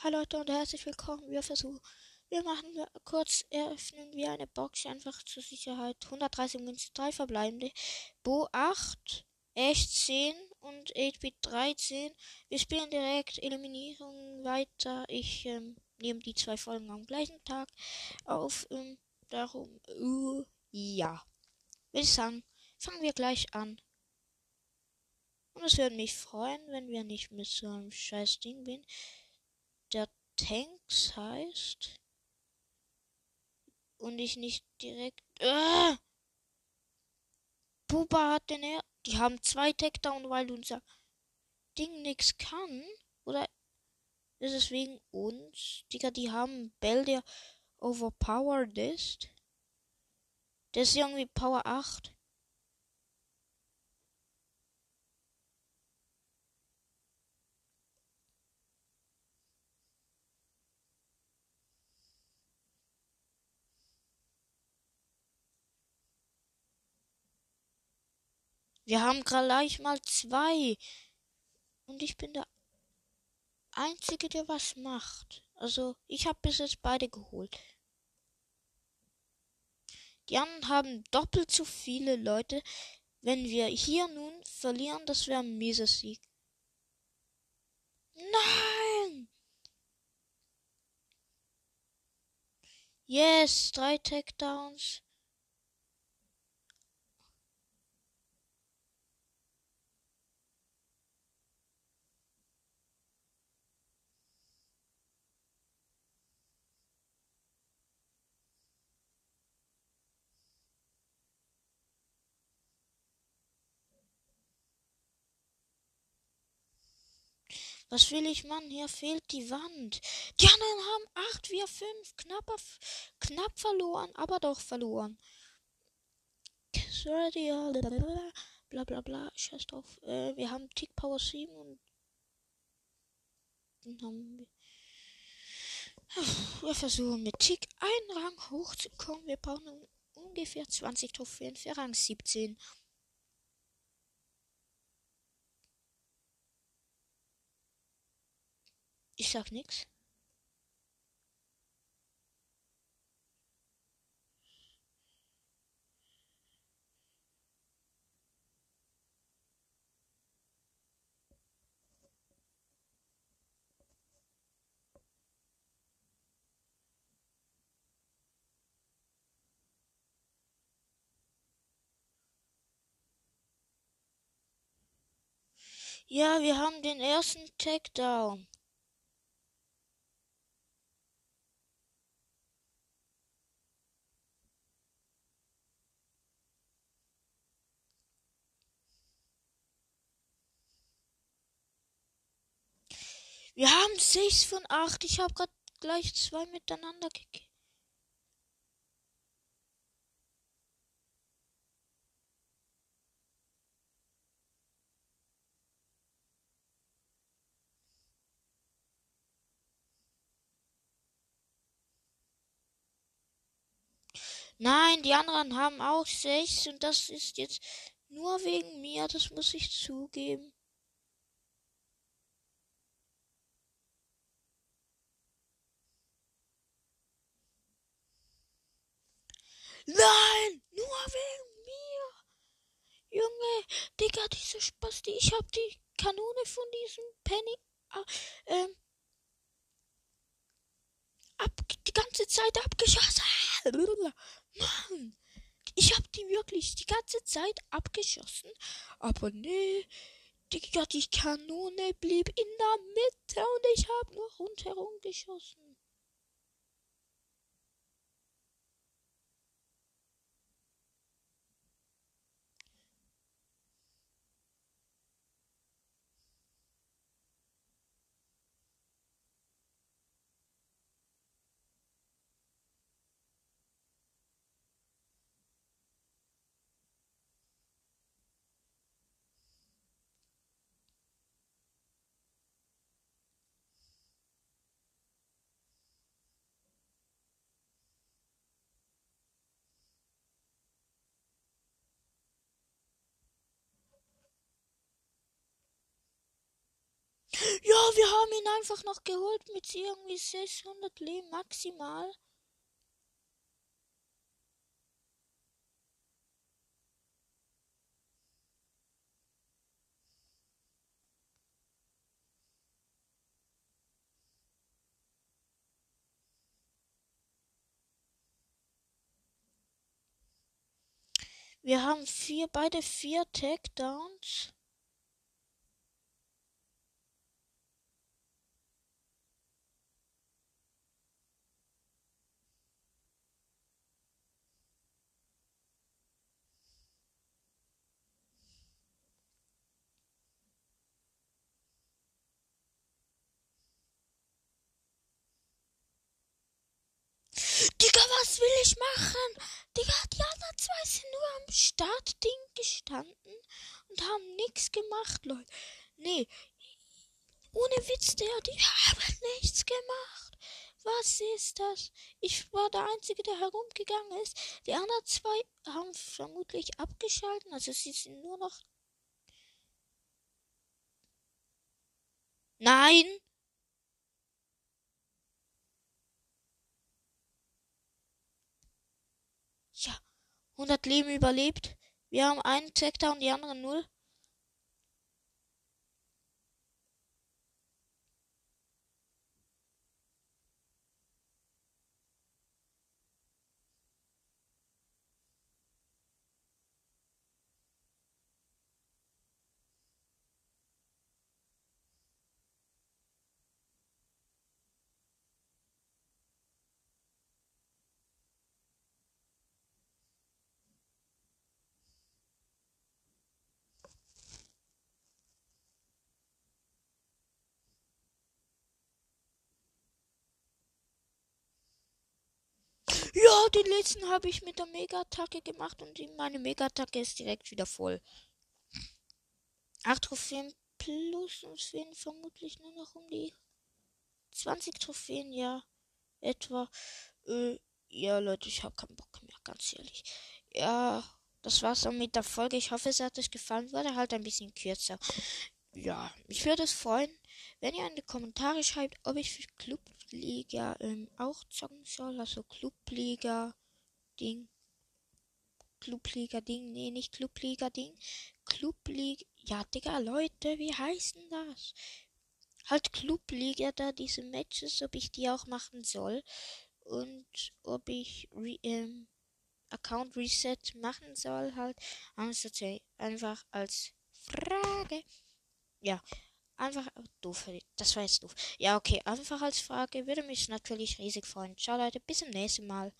Hallo Leute und herzlich willkommen. Wir versuchen, wir machen kurz, eröffnen wir eine Box einfach zur Sicherheit. 130 Münzen, 3 verbleibende. Bo 8, Echt 10 und 8-Bit 13. Wir spielen direkt Eliminierung weiter. Ich ähm, nehme die zwei Folgen am gleichen Tag auf. Ähm, darum, uh, ja. Würde sagen, fangen wir gleich an. Und es würde mich freuen, wenn wir nicht mit so einem scheiß Ding bin der Tanks heißt. Und ich nicht direkt. Äh! Buba hat den er. Die haben zwei Takedown, weil unser Ding nix kann. Oder ist es wegen uns? Digga, die haben Bell, der overpowered ist. Der ist irgendwie Power 8. Wir haben gleich mal zwei. Und ich bin der Einzige, der was macht. Also, ich habe bis jetzt beide geholt. Die anderen haben doppelt so viele Leute. Wenn wir hier nun verlieren, das wäre ein mieser Sieg. Nein! Yes, drei Takedowns. Was will ich, Mann? Hier fehlt die Wand. Die anderen haben acht, wir fünf. Knapper, knapp verloren, aber doch verloren. Bla bla bla. Scheiß drauf. Äh, wir haben Tick Power 7 und dann haben wir. Wir versuchen mit Tick einen Rang hochzukommen. Wir brauchen ungefähr 20 Trophäen für Rang 17. Ich sag nix. Ja, wir haben den ersten Takedown. Wir haben sechs von acht. Ich habe gerade gleich zwei miteinander gekriegt. Nein, die anderen haben auch sechs und das ist jetzt nur wegen mir, das muss ich zugeben. Nein, nur wegen mir. Junge, Digga, diese Spasti. Ich hab die Kanone von diesem Penny äh, ähm, ab, die ganze Zeit abgeschossen. Mann, ich hab die wirklich die ganze Zeit abgeschossen. Aber nee, Digga, die Kanone blieb in der Mitte und ich hab nur rundherum geschossen. Haben ihn einfach noch geholt mit irgendwie 600 Leben maximal. Wir haben vier, beide vier Takedowns. Digga, will ich machen? Digga, die anderen zwei sind nur am Startding gestanden und haben nichts gemacht, Leute. Nee, ohne Witz, der, die haben nichts gemacht. Was ist das? Ich war der Einzige, der herumgegangen ist. Die anderen zwei haben vermutlich abgeschalten. Also sie sind nur noch. Nein! Ja, 100 Leben überlebt. Wir haben einen Takedown, die anderen null. Ja, den letzten habe ich mit der Mega-Attacke gemacht und meine Mega-Attacke ist direkt wieder voll. Acht Trophäen plus und es fehlen vermutlich nur noch um die 20 Trophäen, ja, etwa. Äh, ja, Leute, ich habe keinen Bock mehr, ganz ehrlich. Ja, das war's dann mit der Folge. Ich hoffe, es hat euch gefallen. Wurde halt ein bisschen kürzer. Ja, mich würde es freuen, wenn ihr in die Kommentare schreibt, ob ich für Clubliga ähm, auch zocken soll. Also Clubliga Ding. Clubliga Ding. Nee, nicht Clubliga Ding. Clubliga. Ja, Digga, Leute, wie heißt denn das? Halt Clubliga da, diese Matches, ob ich die auch machen soll. Und ob ich re ähm, Account Reset machen soll, halt. Einfach als Frage. Ja, einfach doof. Das war jetzt doof. Ja, okay, einfach als Frage. Würde mich natürlich riesig freuen. Ciao, Leute, bis zum nächsten Mal.